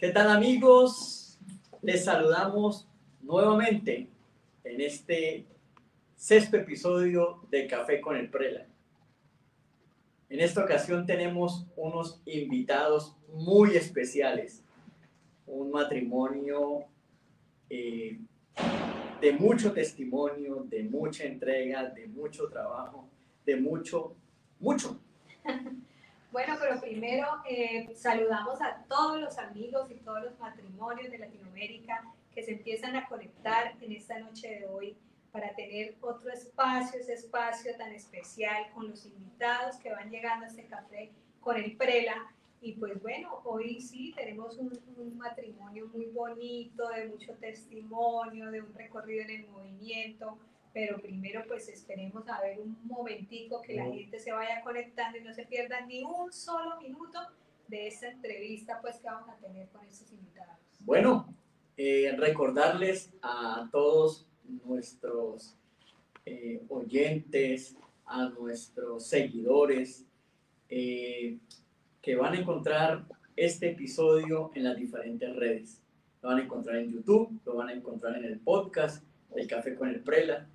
¿Qué tal amigos? Les saludamos nuevamente en este sexto episodio de Café con el Prela. En esta ocasión tenemos unos invitados muy especiales, un matrimonio eh, de mucho testimonio, de mucha entrega, de mucho trabajo, de mucho, mucho. Bueno, pero primero eh, saludamos a todos los amigos y todos los matrimonios de Latinoamérica que se empiezan a conectar en esta noche de hoy para tener otro espacio, ese espacio tan especial con los invitados que van llegando a este café con el Prela. Y pues bueno, hoy sí tenemos un, un, matrimonio muy bonito, de mucho testimonio, de un recorrido en el movimiento, pero primero pues esperemos a ver un momentico que la gente se vaya conectando y no se pierda ni un solo minuto de esta entrevista pues que vamos a tener con estos invitados. Bueno, eh, recordarles a todos nuestros eh, oyentes, a nuestros seguidores, eh, que van a encontrar este episodio en las diferentes redes. Lo van a encontrar en YouTube, lo van a encontrar en el podcast El Café con el Prela,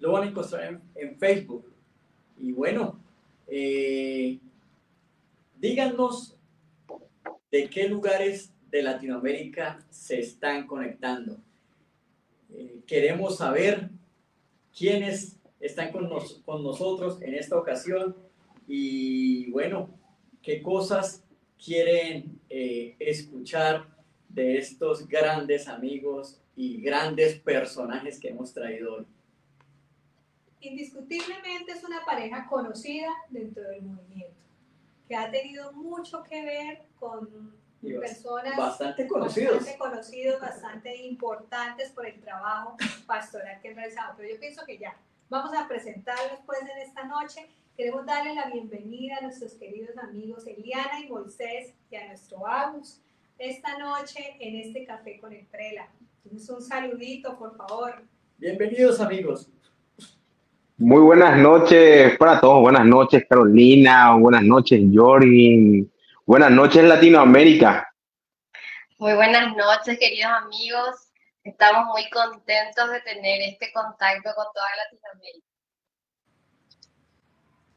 lo van a encontrar en, Facebook. Y bueno, díganos de qué lugares de Latinoamérica se están conectando. Eh, queremos saber quiénes están con, con nosotros en esta ocasión y bueno, qué cosas quieren eh, escuchar de estos grandes amigos y grandes personajes que hemos traído hoy indiscutiblemente es una pareja conocida dentro del movimiento, que ha tenido mucho que ver con personas bastante conocidos. bastante conocidos, bastante importantes por el trabajo pastoral que han realizado. Pero yo pienso que ya, vamos a presentarlos pues en esta noche. Queremos darle la bienvenida a nuestros queridos amigos Eliana y Moisés y a nuestro Agus esta noche en este café con el Prela. Entonces un saludito, por favor. Bienvenidos amigos. Muy buenas noches para todos. Buenas noches, Carolina. Buenas noches, Jorgin. Buenas noches, Latinoamérica. Muy buenas noches, queridos amigos. Estamos muy contentos de tener este contacto con toda Latinoamérica.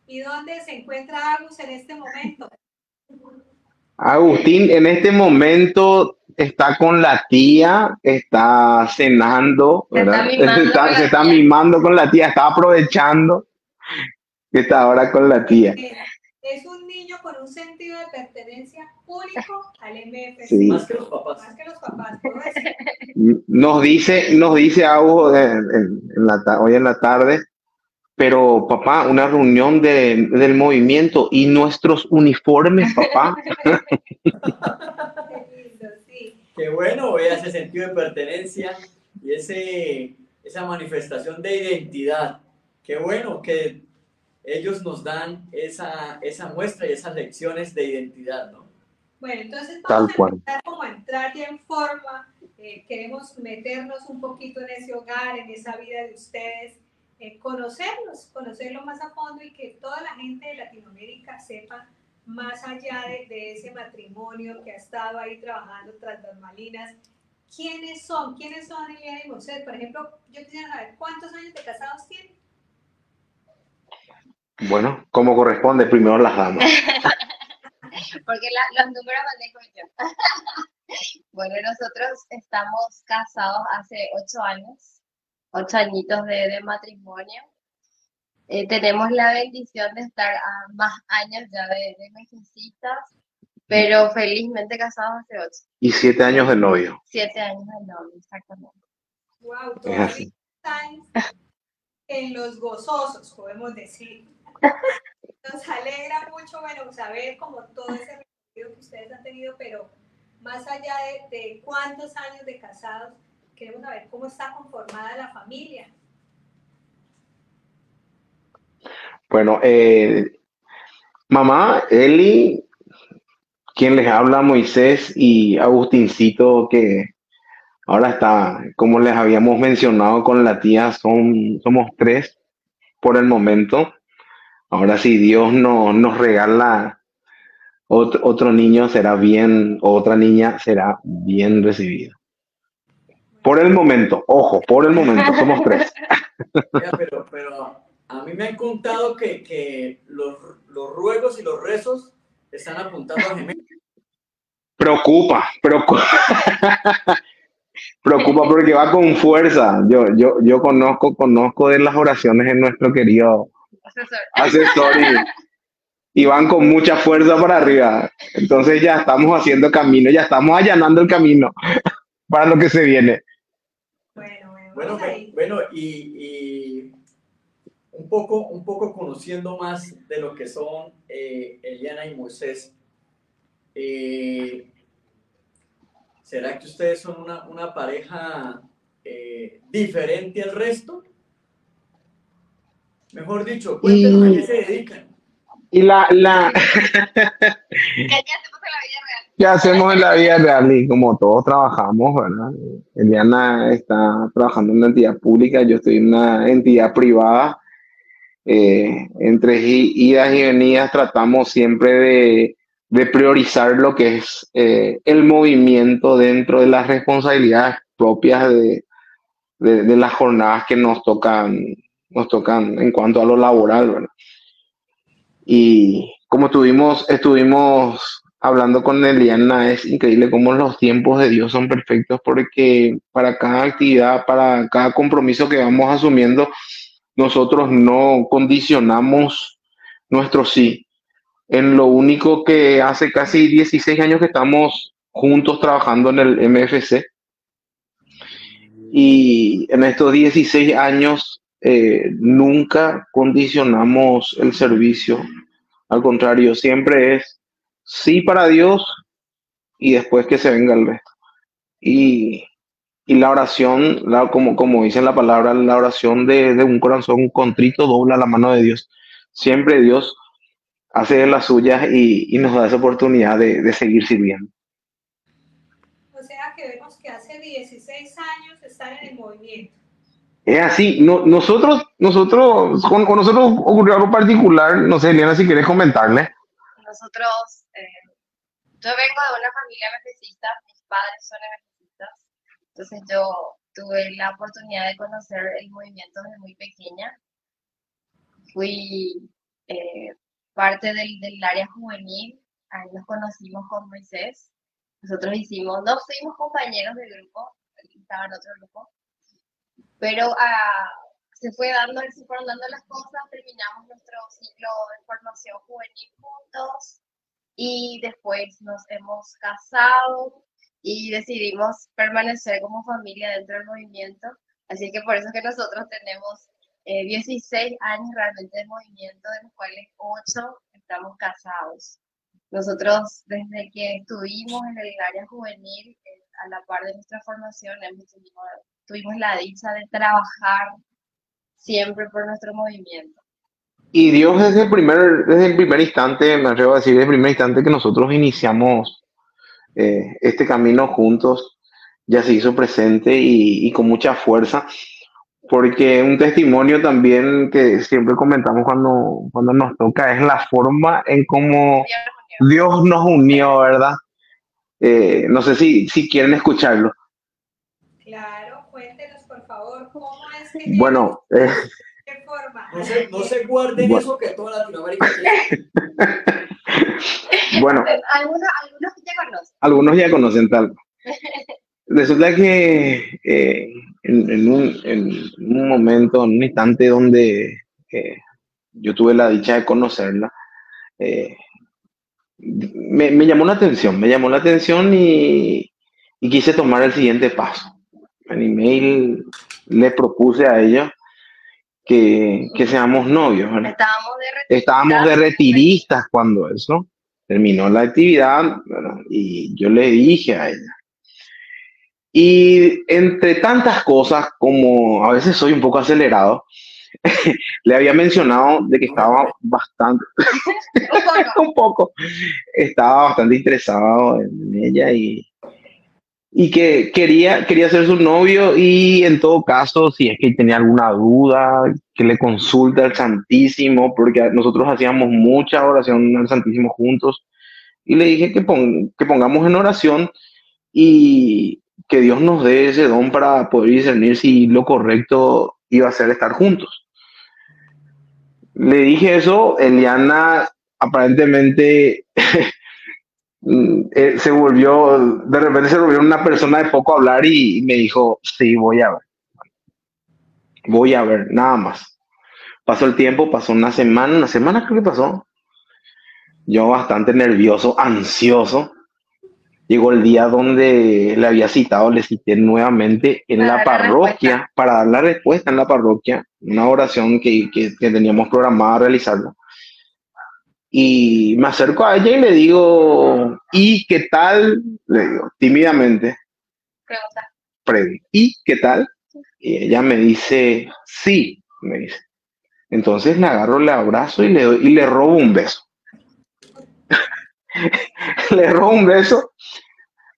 ¿Y dónde se encuentra Agus en este momento? Agustín, en este momento está con la tía, está cenando, se está, mimando, con la tía, está aprovechando que está ahora con la tía. Es un niño con un sentido de pertenencia único al MF. Más que los papás. Más que los papás. Nos dice, nos dice algo hoy en la tarde, pero papá, una reunión del movimiento y nuestros uniformes, papá. Qué bueno, vea ese sentido de pertenencia y ese, esa manifestación de identidad. Qué bueno que ellos nos dan esa, esa muestra y esas lecciones de identidad, ¿no? Bueno, entonces vamos a empezar como a entrar ya en forma. Eh, queremos meternos un poquito en ese hogar, en esa vida de ustedes, eh, conocerlos, conocerlos más a fondo y que toda la gente de Latinoamérica sepa más allá de, ese matrimonio que ha estado ahí trabajando tras las malinas, ¿quiénes son? ¿Quiénes son Eliana y Moisés? Por ejemplo, yo quisiera saber cuántos años de casados tienen. Bueno, como corresponde, primero las damas. Porque los números manejo yo. bueno, nosotros estamos casados hace ocho años, ocho añitos de, de matrimonio. Eh, tenemos la bendición de estar a más años ya de, de pero felizmente casados hace ocho. Y siete años de novio. Siete años de novio, exactamente. Wow, todos están en los gozosos, podemos decir. Nos alegra mucho, bueno, saber como todo ese recorrido que ustedes han tenido, pero más allá de, de cuántos años de casados, queremos saber cómo está conformada la familia. Bueno, eh, mamá, Eli, quien les habla, Moisés y Agustincito, que ahora está, como les habíamos mencionado con la tía, son, somos tres por el momento. Ahora sí, Dios no, nos regala otro, otro niño será bien, o otra niña será bien recibida. Por el momento, ojo, por el momento, somos tres. Pero, pero a mí me han contado que, que los, los ruegos y los rezos están apuntando a gemelos. Preocupa, preocupa. preocupa porque va con fuerza. Yo, yo, yo conozco, conozco de las oraciones en nuestro querido Asesor. y, van con mucha fuerza para arriba. Entonces ya estamos haciendo camino, ya estamos allanando el camino para lo que se viene. Bueno, bueno, Bueno, y, un, poco, un poco conociendo más de lo que son eh, Eliana y Moisés, eh, ¿será que ustedes son una, una pareja eh, diferente al resto? Mejor dicho, cuéntenos a Y- qué se dedican. Y la, la, ¿Qué hacemos en la vida real? ¿qué hacemos en la vida real? Y como todos trabajamos, ¿verdad? Eliana está trabajando en una entidad pública, yo estoy en una entidad privada. Eh, entre idas y venidas tratamos siempre de, de priorizar lo que es eh, el movimiento dentro de las responsabilidades propias de, de, de las jornadas que nos tocan, nos tocan en cuanto a lo laboral, ¿verdad? Y como tuvimos, estuvimos hablando con Eliana, es increíble cómo los tiempos de Dios son perfectos porque para cada actividad, para cada compromiso que vamos asumiendo, nosotros no condicionamos nuestro sí. En lo único que hace casi 16 años que estamos juntos trabajando en el MFC. Y en estos 16 años eh, nunca condicionamos el servicio. Al contrario, siempre es sí para Dios y después que se venga el resto. Y, y la oración, la- como, como dice la palabra, la oración de, de un corazón contrito dobla la mano de Dios. Siempre Dios hace las suyas y, y nos da esa oportunidad de, de seguir sirviendo. O sea que vemos que hace 16 años están en el movimiento. Es así, no, nosotros, nosotros, con, nosotros ocurrió algo particular, no sé, Eliana, si quieres comentarle. Nosotros, eh, yo vengo de una familia MFCista, mis padres son MFCistas, entonces yo tuve la oportunidad de conocer el movimiento desde muy pequeña. Fui eh, parte del, área juvenil, ahí nos conocimos con Moisés. Nosotros hicimos, no fuimos compañeros del grupo, estaba en otro grupo, pero ah, se fue dando, se fueron dando las cosas, terminamos nuestro ciclo de formación juvenil juntos y después nos hemos casado y decidimos permanecer como familia dentro del movimiento. Así que por eso que nosotros tenemos eh, 16 años realmente de movimiento, de los cuales 8 estamos casados. Nosotros desde que estuvimos en el área juvenil, a la par de nuestra formación, tenido- tuvimos la dicha de trabajar siempre por nuestro movimiento. Y Dios desde el primer, desde el primer instante, me atrevo a decir, desde el primer instante que nosotros iniciamos eh, este camino juntos, ya se hizo presente y, y con mucha fuerza, porque un testimonio también que siempre comentamos cuando, cuando nos toca es la forma en cómo Dios nos unió, ¿verdad? Eh, no sé si, si quieren escucharlo. Claro, cuéntenos por favor cómo es que Bueno, eh, qué forma. No se, no se guarden Bueno. eso que toda Latinoamérica tiene. bueno, Algunos, algunos ya conocen. algunos ya conocen tal. Resulta que eh, en, en un, en un momento, en un instante donde eh, yo tuve la dicha de conocerla, eh, me, me llamó la atención, me llamó la atención y, y quise tomar el siguiente paso. En email le propuse a ella que, que seamos novios. ¿verdad? Estábamos de retiro. Estábamos de retiristas cuando eso terminó la actividad ¿verdad? y yo le dije a ella. Y entre tantas cosas, como a veces soy un poco acelerado, le había mencionado de que estaba bastante, Un poco. estaba bastante interesado en ella y, y que quería, quería ser su novio y en todo caso, si es que tenía alguna duda, que le consulte al Santísimo, porque nosotros hacíamos mucha oración al Santísimo juntos y le dije que, que pongamos en oración y que Dios nos dé ese don para poder discernir si lo correcto iba a ser estar juntos. Le dije eso, Eliana aparentemente mm, eh, se volvió, de repente se volvió una persona de poco hablar y me dijo, sí, voy a ver. Voy a ver, nada más. Pasó el tiempo, pasó una semana, una semana creo que pasó. Yo bastante nervioso, ansioso. Llegó el día donde le había citado, le cité nuevamente en la parroquia para dar la respuesta en la parroquia, una oración que, que, que teníamos programada realizarla. Y me acerco a ella y le digo, ¿y qué tal? Le digo, tímidamente. Pregunta. ¿Y qué tal? Y ella me dice, sí, me dice. Entonces le agarro, le abrazo y le, doy, y le robo un beso. le robo un beso.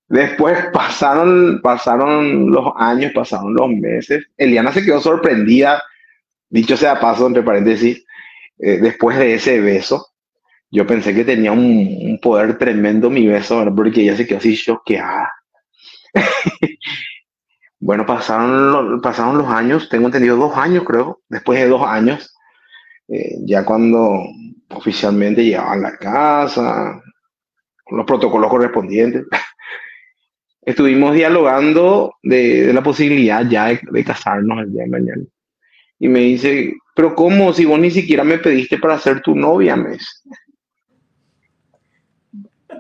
Después pasaron, pasaron los años, pasaron los meses. Eliana se quedó sorprendida, dicho sea paso, entre paréntesis, eh, después de ese beso. Yo pensé que tenía un, poder tremendo mi beso, porque ella se quedó así choqueada. bueno, pasaron, los, pasaron los años, tengo entendido dos años, creo. Después de dos años, eh, ya cuando oficialmente llegaban a la casa, con los protocolos correspondientes, estuvimos dialogando de, la posibilidad ya de, casarnos el día de mañana. Y me dice, pero ¿cómo? Si vos ni siquiera me pediste para ser tu novia, mes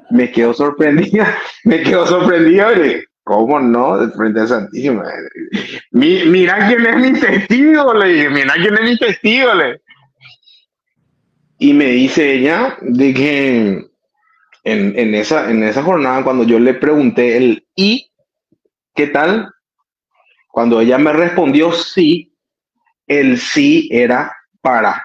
me quedo sorprendida, me quedo sorprendido, ¿cómo no? De frente a Santísima. mira quién es mi testigo, le dije, mira quién es mi testigo, le. Y me dice ella de que en, esa, en esa jornada, cuando yo le pregunté el ¿y qué tal? Cuando ella me respondió sí, el sí era para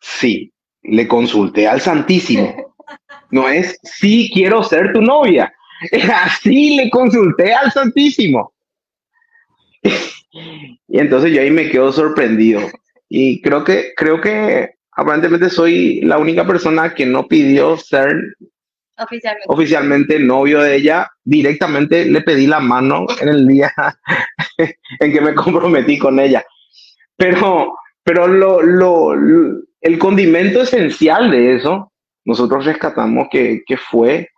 sí. Le consulté al Santísimo no es sí quiero ser tu novia. Así le consulté al Santísimo. y entonces yo ahí me quedo sorprendido. Y creo que, creo que aparentemente soy la única persona que no pidió ser oficialmente, oficialmente novio de ella. Directamente le pedí la mano en el día en que me comprometí con ella. Pero, pero lo, lo, el condimento esencial de eso nosotros rescatamos que, fue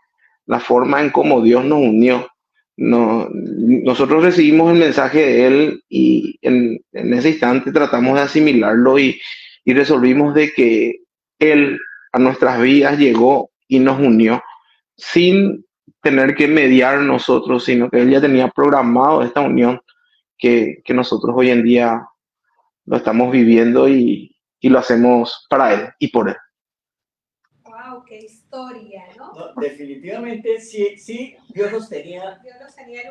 la forma en cómo Dios nos unió. No, nosotros recibimos el mensaje de Él y en, ese instante tratamos de asimilarlo y, y, resolvimos de que Él a nuestras vidas llegó y nos unió sin tener que mediar nosotros, sino que Él ya tenía programado esta unión que, que nosotros hoy en día lo estamos viviendo y, y lo hacemos para Él y por Él qué historia, ¿no? definitivamente sí, sí, Dios los tenía,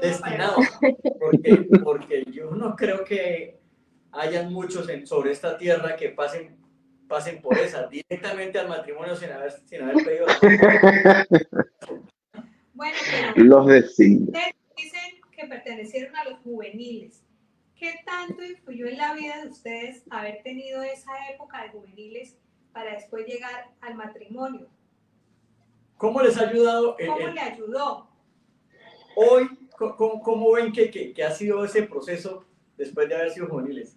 destinados, porque, porque yo no creo que hayan muchos en, sobre esta tierra que pasen, pasen por esa, directamente al matrimonio sin haber, sin haber pedido. bueno, pero los dicen que pertenecieron a los juveniles. ¿Qué tanto influyó en la vida de ustedes haber tenido esa época de juveniles para después llegar al matrimonio? ¿Cómo les ha ayudado? ¿Cómo le ayudó? Hoy, ¿cómo, ven que, que, ha sido ese proceso después de haber sido juveniles?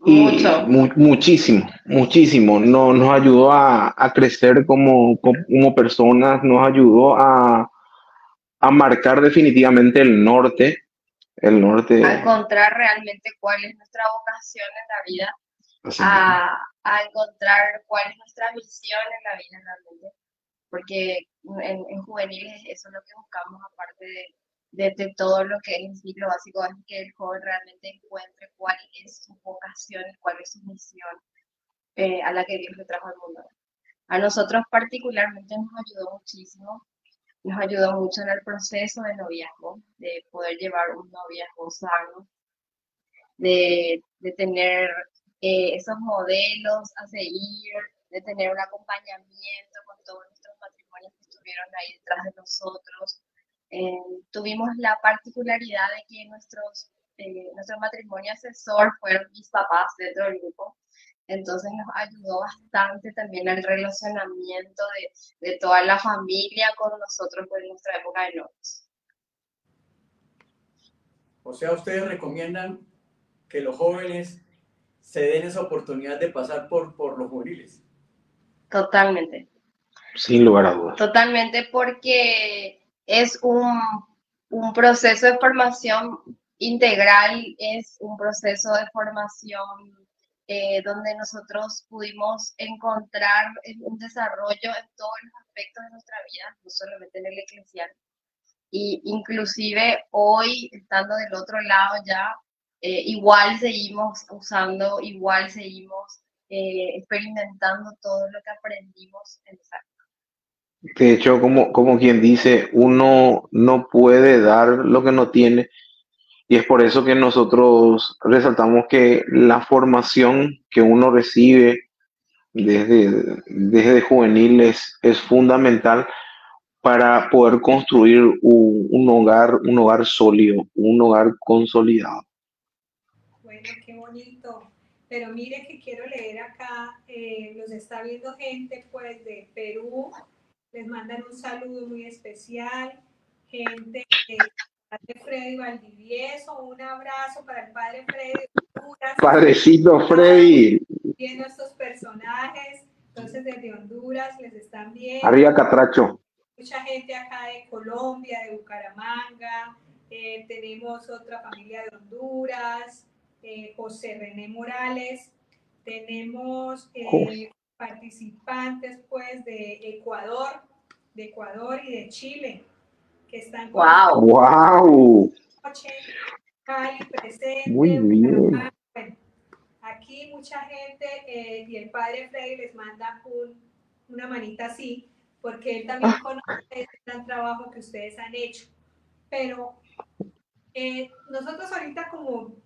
Mucho. muchísimo, muchísimo. No, nos ayudó a, a crecer como, como, personas, nos ayudó a, a marcar definitivamente el norte. El norte. A encontrar realmente cuál es nuestra vocación en la vida a, a, encontrar cuál es nuestra misión en la vida realmente. Porque en, en juveniles eso es lo que buscamos, aparte de, de, todo lo que es lo básico, es que el joven realmente encuentre cuál es su vocación, cuál es su misión eh, a la que Dios le trajo al mundo. A nosotros particularmente nos ayudó muchísimo, nos ayudó mucho en el proceso de noviazgo, de poder llevar un noviazgo sano, de, de tener eh, esos modelos a seguir, de tener un acompañamiento con todos nuestros matrimonios que estuvieron ahí detrás de nosotros. Eh, tuvimos la particularidad de que nuestros, eh, nuestro matrimonio asesor fueron mis papás dentro del grupo. Entonces nos ayudó bastante también al relacionamiento de, de toda la familia con nosotros en nuestra época de novios. O sea, ustedes recomiendan que los jóvenes se den esa oportunidad de pasar por, por los juveniles. Totalmente. Sin lugar a dudas. Totalmente porque es un, un proceso de formación integral, es un proceso de formación eh, donde nosotros pudimos encontrar un desarrollo en todos los aspectos de nuestra vida, no solamente en el eclesial. Y inclusive hoy, estando del otro lado ya, eh, igual seguimos usando, igual seguimos eh, experimentando todo lo que aprendimos en esa De hecho, como, como quien dice, uno no puede dar lo que no tiene. Y es por eso que nosotros resaltamos que la formación que uno recibe desde, desde juvenil es, fundamental para poder construir un, hogar, un hogar sólido, un hogar consolidado. Bueno, qué bonito. Pero mire que quiero leer acá, eh, los está viendo gente pues de Perú, les mandan un saludo muy especial, gente de Padre Freddy Valdivieso, un abrazo para el Padre Freddy. Honduras, Padrecito Freddy. Viendo estos personajes, entonces desde Honduras les están viendo. Arriba Catracho mucha gente acá de Colombia, de Bucaramanga, eh, tenemos otra familia de Honduras, eh, José René Morales, tenemos eh, participantes pues de Ecuador, de Ecuador y de Chile, que están con ¡Wow! ¡Wow! Cali presente. Muy bien. Bueno, aquí mucha gente y el padre Freddy les manda un, una manita así porque él también conoce el gran trabajo que ustedes han hecho. Pero eh, nosotros ahorita como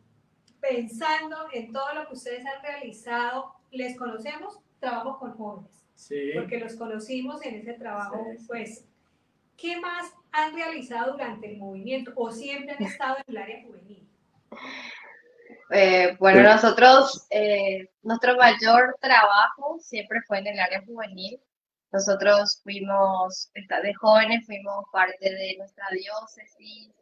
pensando en todo lo que ustedes han realizado, les conocemos, trabajo con jóvenes. Sí. Porque los conocimos en ese trabajo, Sí, sí. pues, ¿qué más han realizado durante el movimiento o siempre han estado en el área juvenil? Eh, bueno, nosotros, eh, nuestro mayor trabajo siempre fue en el área juvenil. Nosotros fuimos, de jóvenes, fuimos parte de nuestra diócesis,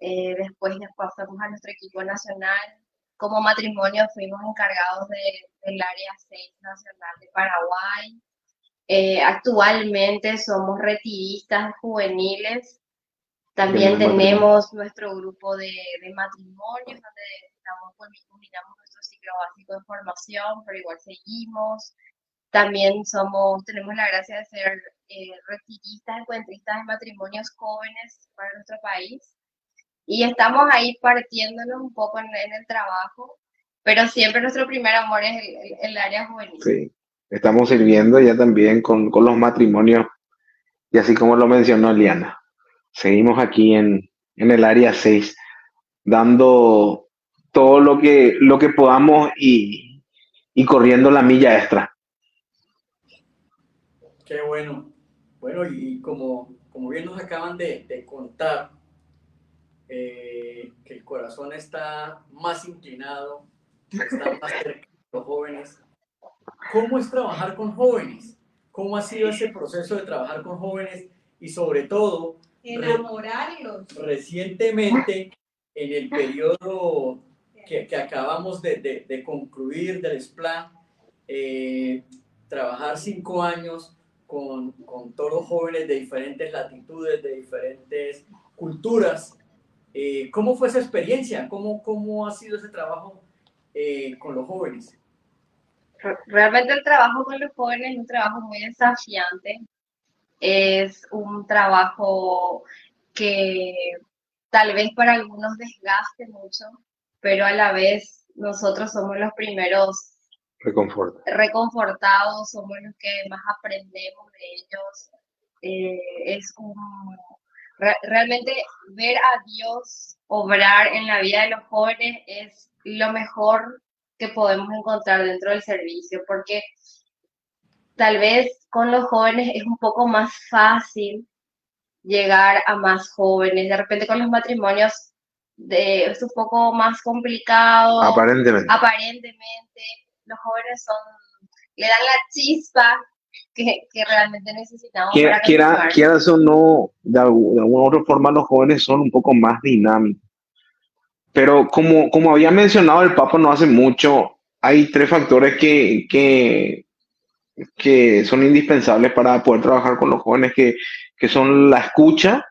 eh, después nos pasamos a nuestro equipo nacional. Como matrimonio fuimos encargados de- del área 6 nacional de Paraguay. Eh, actualmente somos retiristas juveniles. También tenemos nuestro grupo de, de matrimonios, donde estamos culminamos nuestro ciclo básico de formación, pero igual seguimos. También somos, tenemos la gracia de ser eh, retiristas, encuentristas de matrimonios jóvenes para nuestro país. Y estamos ahí partiéndonos un poco en, en el trabajo, pero siempre nuestro primer amor es el, el- el área juvenil. Sí, estamos sirviendo ya también con, con los matrimonios y así como lo mencionó Liana, seguimos aquí en, en el área 6 dando todo lo que, lo que podamos y, y corriendo la milla extra. Qué bueno. Bueno, y como, como bien nos acaban de, de contar, eh, que el corazón está más inclinado, está más cerca de los jóvenes. ¿Cómo es trabajar con jóvenes? ¿Cómo ha sido ese proceso de trabajar con jóvenes? Y sobre todo, Enamorarlos. recientemente, en el periodo que, que acabamos de, de- de concluir del SPLA, eh, trabajar cinco años con, con todos los jóvenes de diferentes latitudes, de diferentes culturas. Eh, ¿Cómo fue esa experiencia? ¿Cómo, cómo ha sido ese trabajo eh, con los jóvenes? Re- Realmente el trabajo con los jóvenes es un trabajo muy desafiante. Es un trabajo que tal vez para algunos desgaste mucho, pero a la vez nosotros somos los primeros Reconforta. reconfortados, somos los que más aprendemos de ellos. Eh, es un, re- realmente ver a Dios obrar en la vida de los jóvenes es lo mejor que podemos encontrar dentro del servicio, porque tal vez con los jóvenes es un poco más fácil llegar a más jóvenes. De repente con los matrimonios de, es un poco más complicado Aparentemente. aparentemente los jóvenes son, le dan la chispa que, que realmente necesitamos. Quiera, para quiera, quieras o no, de, de alguna otra forma los jóvenes son un poco más dinámicos. Pero como, como había mencionado el Papa no hace mucho, hay tres factores que, que, que son indispensables para poder trabajar con los jóvenes, que, que son la escucha,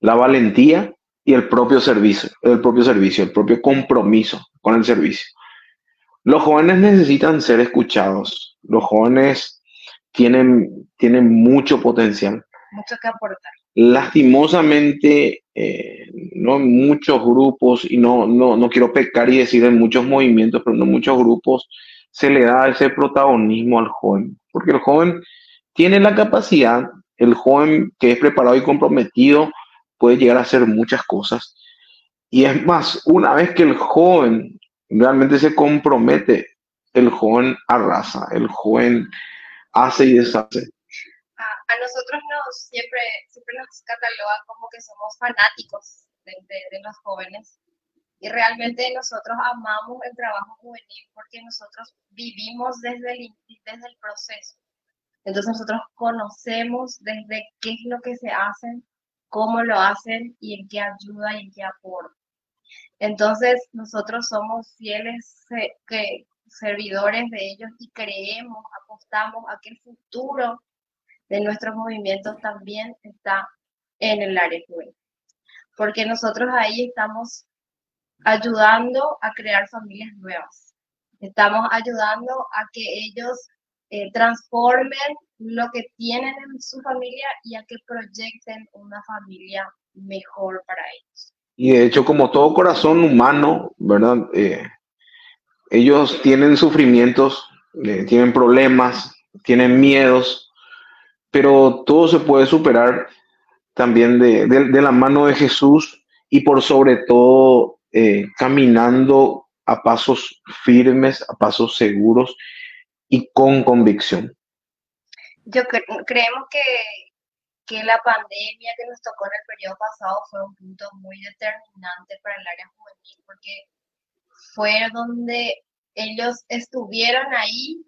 la valentía y el propio servicio, el propio servicio, el propio compromiso con el servicio. Los jóvenes necesitan ser escuchados. Los jóvenes tienen, tienen mucho potencial. Mucho que aportar. Lastimosamente, eh, no en muchos grupos, y no, no, no quiero pecar y decir en muchos movimientos, pero en muchos grupos se le da ese protagonismo al joven, porque el joven tiene la capacidad, el joven que es preparado y comprometido puede llegar a hacer muchas cosas. Y es más, una vez que el joven realmente se compromete, el joven arrasa, el joven hace y deshace. A, nosotros nos siempre, siempre nos catalogan como que somos fanáticos de, de- de los jóvenes. Y realmente nosotros amamos el trabajo juvenil porque nosotros vivimos desde el, desde el proceso. Entonces nosotros conocemos desde qué es lo que se hacen, cómo lo hacen y en qué ayuda y en qué aporta. Entonces nosotros somos fieles que, servidores de ellos y creemos, apostamos a que el futuro de nuestros movimientos también está en el área juvenil. Porque nosotros ahí estamos ayudando a crear familias nuevas. Estamos ayudando a que ellos eh, transformen lo que tienen en su familia y a que proyecten una familia mejor para ellos. Y de hecho, como todo corazón humano, ¿verdad? Eh, ellos tienen sufrimientos, eh, tienen problemas, tienen miedos, pero todo se puede superar también de, de- la mano de Jesús y por sobre todo eh, caminando a pasos firmes, a pasos seguros y con convicción. Yo cre- creemos que, que la pandemia que nos tocó en el periodo pasado fue un punto muy determinante para el área juvenil, porque fue donde ellos estuvieron ahí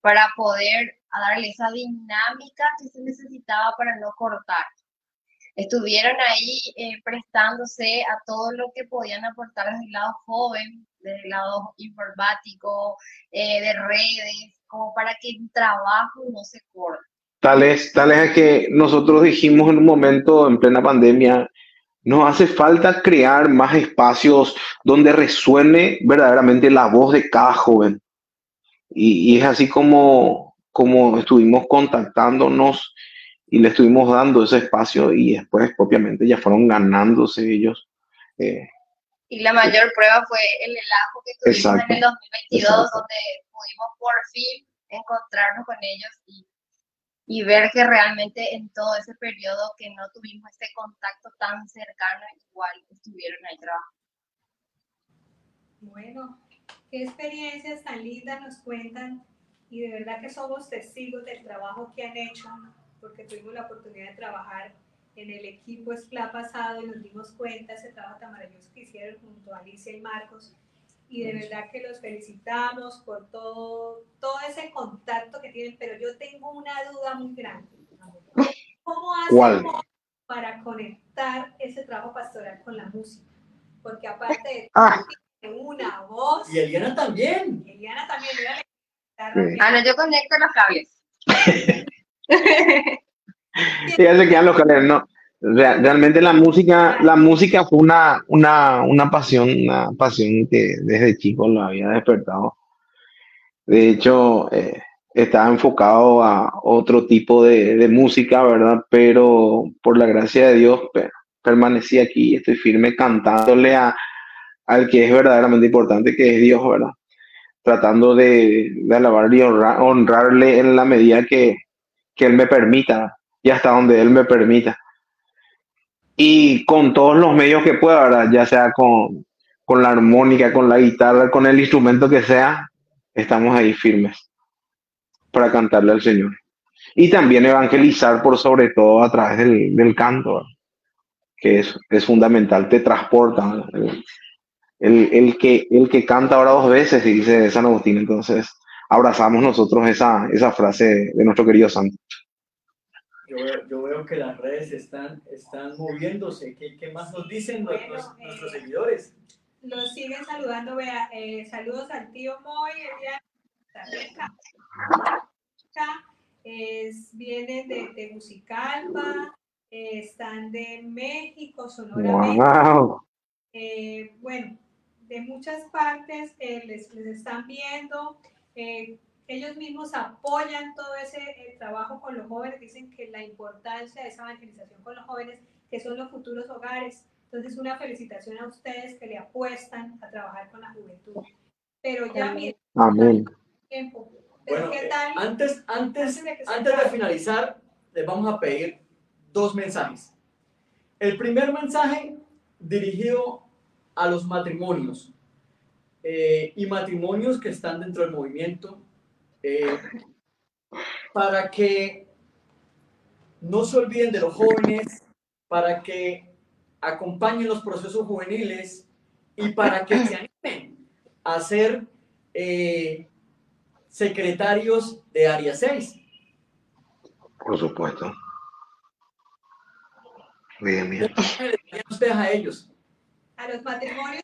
para poder darle esa dinámica que se necesitaba para no cortar. Estuvieron ahí eh, prestándose a todo lo que podían aportar desde el lado joven, desde el lado informático, eh, de redes, como para que el trabajo no se corte. Tal es, tal es que nosotros dijimos en un momento en plena pandemia, nos hace falta crear más espacios donde resuene verdaderamente la voz de cada joven. Y, y es así como, como estuvimos contactándonos y le estuvimos dando ese espacio y después propiamente ya fueron ganándose ellos. eh, Y la mayor prueba fue el relajo que tuvimos Exacto, en el 2022, exacto. donde pudimos por fin encontrarnos con ellos y, y ver que realmente en todo ese periodo que no tuvimos ese contacto tan cercano, igual estuvieron ahí trabajando. Bueno, qué experiencias tan lindas nos cuentan y de verdad que somos testigos del trabajo que han hecho porque tuvimos la oportunidad de trabajar en el equipo SPLA pasado y nos dimos cuenta de ese trabajo tan maravilloso que hicieron junto a Alicia y Marcos y de verdad que los felicitamos por todo, todo ese contacto que tienen, pero yo tengo una duda muy grande. ¿Cómo hacen para conectar ese trabajo pastoral con la música? Porque aparte de Ah. Una voz, Y Eliana también. y Eliana también Sí. Ah, no, yo conecto los cables. Y ya se quedan los cables, no. Re- Realmente la música, la música fue una, una, una pasión, una pasión que desde chico lo había despertado. De hecho, eh, estaba enfocado a otro tipo de, de música, ¿verdad? Pero por la gracia de Dios, pe- permanecí aquí y estoy firme cantándole a, al que es verdaderamente importante, que es Dios, ¿verdad? Tratando de, de alabarle y honra- honrarle en la medida que, que Él me permita y hasta donde Él me permita. Y con todos los medios que pueda, ¿verdad? Ya sea con, con la armónica, con la guitarra, con el instrumento que sea, estamos ahí firmes para cantarle al Señor. Y también evangelizar por sobre todo a través del, del canto, que es, es fundamental, te transporta. El, el que, el que canta ahora dos veces, y dice San Agustín. Entonces, abrazamos nosotros esa, esa frase de nuestro querido santo. Yo veo, yo veo que las redes están, están moviéndose. ¿Qué, qué más nos dicen Bueno, nuestros, eh, nuestros seguidores? Los siguen saludando, vea, eh, saludos al tío Moy, Elian, Costa Rica, es, vienen de, de Musicalpa, eh, están de México, Sonora, México. ¡Wow! Eh, bueno, de muchas partes eh, les, les están viendo, eh, ellos mismos apoyan todo ese eh, trabajo con los jóvenes, dicen que la importancia de esa evangelización con los jóvenes, que son los futuros hogares. Entonces, una felicitación a ustedes que le apuestan a trabajar con la juventud. Pero ya miren, Amén. tiempo. Pero Bueno, ¿qué eh, tal? antes, antes, Antes de antes de finalizar, les vamos a pedir dos mensajes. El primer mensaje dirigido a los matrimonios eh, y matrimonios que están dentro del movimiento eh, para que no se olviden de los jóvenes, para que acompañen los procesos juveniles y para que se animen a ser eh, secretarios de Área 6. Por supuesto. Bien, bien. ¿Qué ustedes a ellos? Los matrimonios.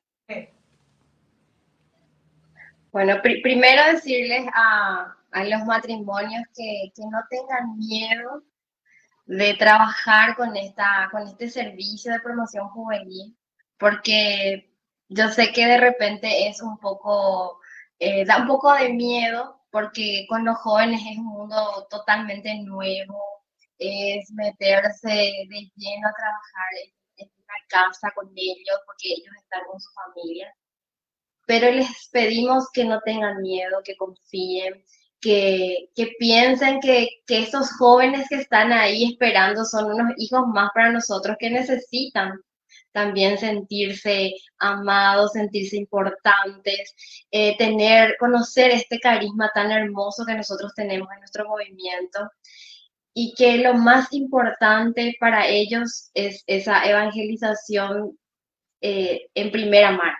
Bueno, pri- primero decirles a, a los matrimonios que, que no tengan miedo de trabajar con esta, con este servicio de promoción juvenil, porque yo sé que de repente es un poco, eh, da un poco de miedo, porque con los jóvenes es un mundo totalmente nuevo, es meterse de lleno a trabajar una casa con ellos, porque ellos están con su familia. Pero les pedimos que no tengan miedo, que confíen, que, que piensen que, que esos jóvenes que están ahí esperando son unos hijos más para nosotros que necesitan también sentirse amados, sentirse importantes, eh, tener, conocer este carisma tan hermoso que nosotros tenemos en nuestro movimiento y que lo más importante para ellos es esa evangelización eh, en primera mano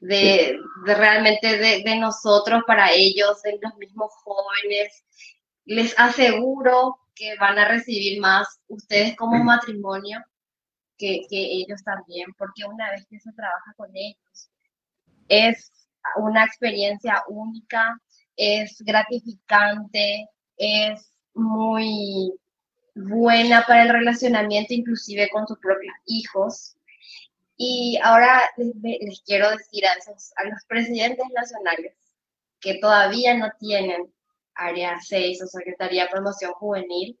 de, de realmente de, de nosotros para ellos, de los mismos jóvenes. Les aseguro que van a recibir más ustedes como matrimonio que, que ellos también, porque una vez que se trabaja con ellos, es una experiencia única, es gratificante, es muy buena para el relacionamiento, inclusive con tus propios hijos. Y ahora les quiero decir a, esos, a los presidentes nacionales que todavía no tienen área 6 o Secretaría de Promoción Juvenil,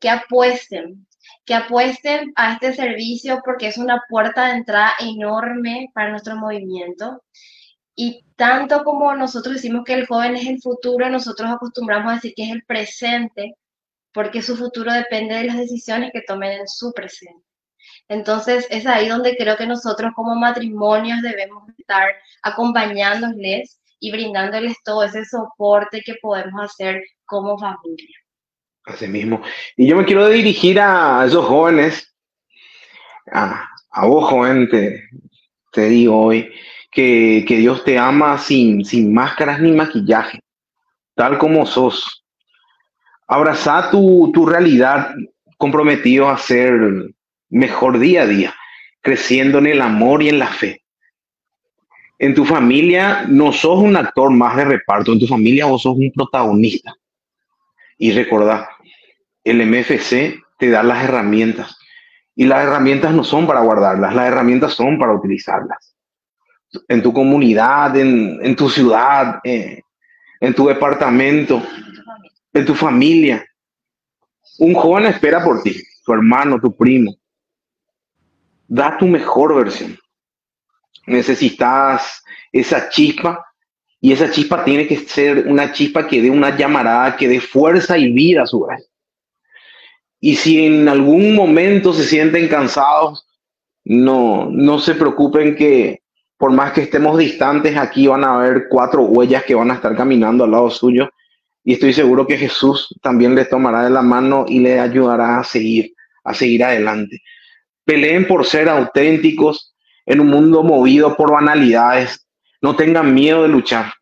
que apuesten, que apuesten a este servicio porque es una puerta de entrada enorme para nuestro movimiento. Y tanto como nosotros decimos que el joven es el futuro, nosotros acostumbramos a decir que es el presente, porque su futuro depende de las decisiones que tomen en su presente. Entonces, es ahí donde creo que nosotros como matrimonios debemos estar acompañándoles y brindándoles todo ese soporte que podemos hacer como familia. Así mismo. Y yo me quiero dirigir a esos jóvenes, a, a vos, joven, te, te digo hoy, que, Dios te ama sin, sin máscaras ni maquillaje, tal como sos. Abraza tu, tu realidad comprometido a ser mejor día a día, creciendo en el amor y en la fe. En tu familia no sos un actor más de reparto, en tu familia vos sos un protagonista. Y recordá, el MFC te da las herramientas. Y las herramientas no son para guardarlas, las herramientas son para utilizarlas. En tu comunidad, en, en tu ciudad, eh, en tu departamento, en tu familia. Un joven espera por ti, tu hermano, tu primo. Da tu mejor versión. Necesitas esa chispa y esa chispa tiene que ser una chispa que dé una llamarada, que dé fuerza y vida a su vez. Y si en algún momento se sienten cansados, no, no se preocupen que por más que estemos distantes, aquí van a haber cuatro huellas que van a estar caminando al lado suyo. Y estoy seguro que Jesús también les tomará de la mano y le ayudará a seguir, a seguir adelante. Peleen por ser auténticos, en un mundo movido por banalidades. No tengan miedo de luchar,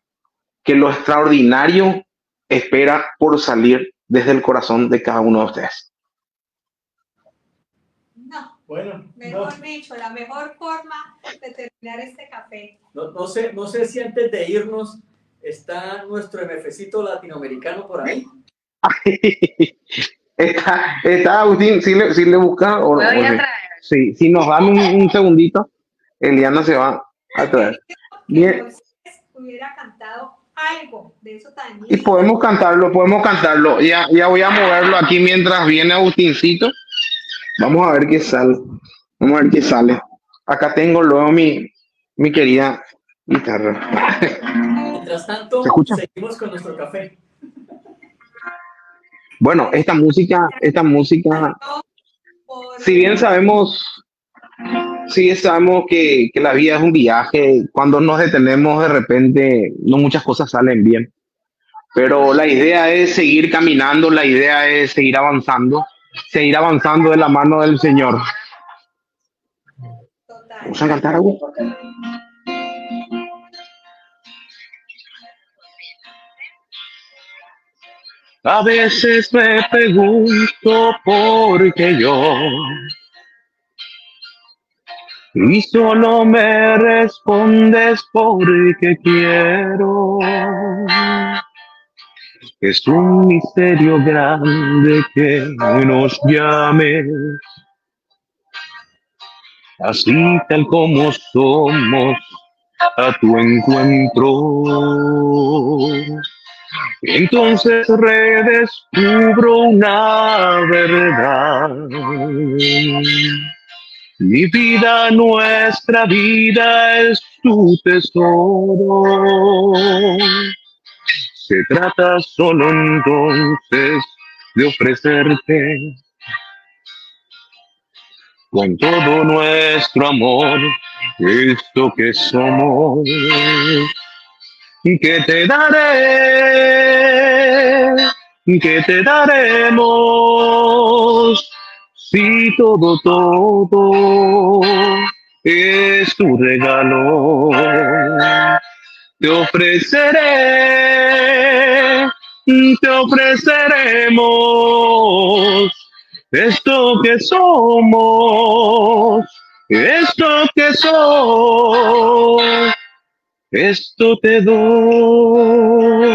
que lo extraordinario espera por salir desde el corazón de cada uno de ustedes. No, Bueno, no, mejor dicho, la mejor forma de terminar este café. no, no sé, no sé si antes de irnos está nuestro MFcito latinoamericano por ahí. Está, está Agustín, si le, si le busca, o, Voy a traer. sí, si nos dan un, un segundito, Eliana se va a traer. Bien. Hubiera cantado algo de eso tan Y podemos cantarlo, podemos cantarlo. Ya, ya voy a moverlo aquí mientras viene Agustincito. Vamos a ver qué sale. Vamos a ver qué sale. Acá tengo luego mi, mi querida guitarra. Mientras tanto, ¿Se escucha? seguimos con nuestro café. Bueno, esta música, esta música, si bien sabemos, si bien sabemos que, que la vida es un viaje, cuando nos detenemos de repente, no muchas cosas salen bien. Pero la idea es seguir caminando, la idea es seguir avanzando, seguir avanzando de la mano del Señor. ¿Vamos a cantar algo? A veces me pregunto por qué yo. Y solo me respondes porque quiero. Es un misterio grande que nos llames así tal como somos a tu encuentro. Entonces redescubro una verdad. Mi vida, nuestra vida es tu tesoro. Se trata solo entonces de ofrecerte. Con todo nuestro amor, esto que somos, que te daré, que te daremos, si todo, todo es tu regalo. Te ofreceré, te ofreceremos esto que somos, esto que soy, esto te doy.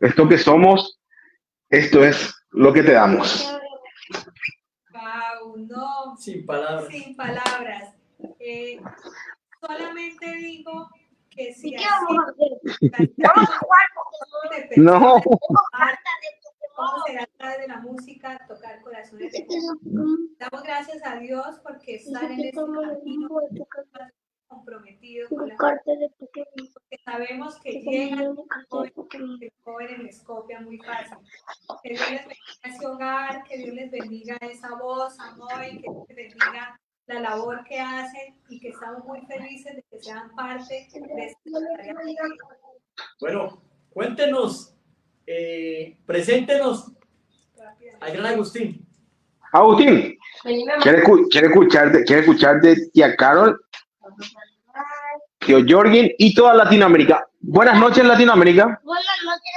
Esto que somos, esto es lo que te damos. Wow, no, Sin palabras. sin palabras. Eh, solamente digo que si ¿Y qué vamos a hacer? así Vamos a jugar No, a ir a través de la música, tocar corazones de. Damos gracias a Dios porque están en este camino comprometidos con la porque sabemos que llegan que jóvenes les copian muy fácil. Que Dios les bendiga ese hogar, que Dios les bendiga esa voz, amor, y que Dios les bendiga la labor que hacen y que estamos muy felices de que sean parte de este Bueno, cuéntenos, eh, preséntenos al gran Agustín. Agustín, ¿quiere, escu- quiere escucharte, quiere escucharte tía Carol, tío Jorgen y toda Latinoamérica. Buenas noches, Latinoamérica. Buenas noches,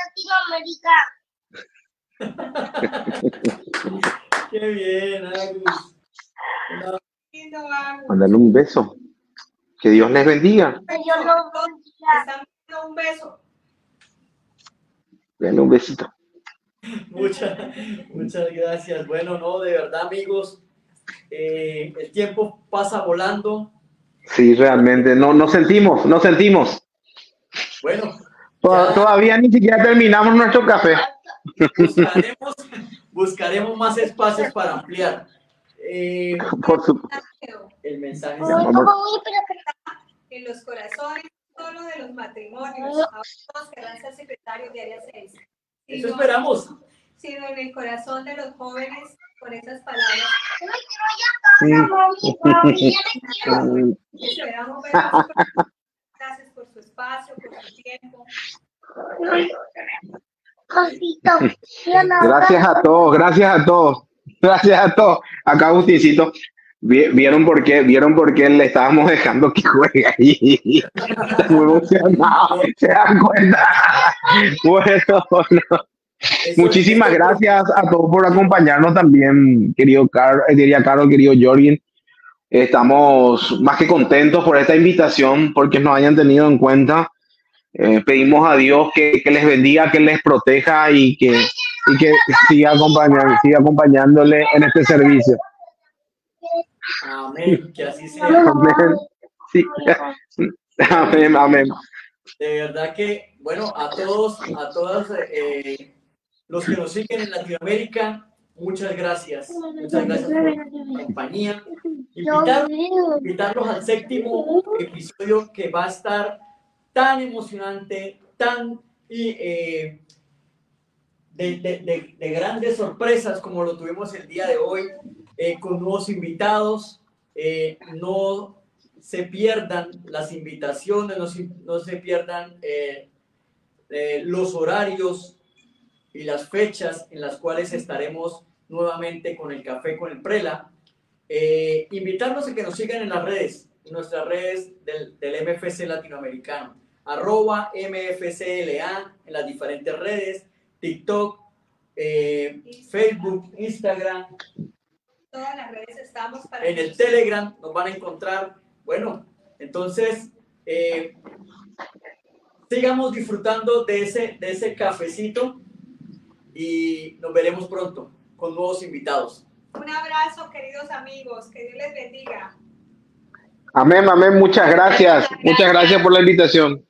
Latinoamérica. Qué bien, Agus. Una- Lindo, Agus. Mándale un beso. Que Dios les bendiga. Yo no Están dando un beso. Denle un besito. Muchas, muchas gracias. Bueno, no, de verdad, amigos, eh, el tiempo pasa volando. Sí, realmente, no, nos sentimos, nos sentimos. Bueno, To- Todavía ni siquiera terminamos nuestro café. buscaremos, buscaremos más espacios para ampliar. Eh, Por su... el mensaje. Vamos. En los corazones, solo de los matrimonios, todos querrán ser secretarios de Área 6. Eso Sino- esperamos. Sino en el corazón de los jóvenes, con esas palabras. Esperamos verlos. Gracias por su espacio, por su tiempo. Gracias a todos, gracias a todos. Gracias a todos. Acá Agustincito. ¿Vieron por qué? ¿Vieron por qué le estábamos dejando que juegue ahí? Muy emocionado. ¿Se dan cuenta? Bueno, Muchísimas gracias a todos por acompañarnos también, querido Carlos, eh, diría Carlos, querido Jorgen. Estamos más que contentos por esta invitación, porque nos hayan tenido en cuenta. Eh, pedimos a Dios que, que, les bendiga, que les proteja y que, y que siga, acompañando, siga acompañándole en este servicio. Amén, que así sea. Amén. Sí. Amén, amén. De verdad que, bueno, a todos, a todas eh, los que nos siguen en Latinoamérica, muchas gracias. Muchas gracias por la compañía. invitarlos al séptimo episodio que va a estar tan emocionante, tan y, eh, de, de, de, grandes sorpresas como lo tuvimos el día de hoy, eh, con nuevos invitados. Eh, no se pierdan las invitaciones, no, no se pierdan los horarios y las fechas en las cuales estaremos nuevamente con el café con el Prela. invitarlos a que nos sigan en las redes, en nuestras redes del, del MFC latinoamericano arroba MFCLA en las diferentes redes, TikTok, eh, Facebook, Instagram. Todas las redes estamos para... En el Telegram nos van a encontrar. Bueno, entonces, eh, sigamos disfrutando de ese, de ese cafecito y nos veremos pronto con nuevos invitados. Un abrazo, queridos amigos. Que Dios les bendiga. Amén, amén. Muchas gracias. Muchas gracias por la invitación.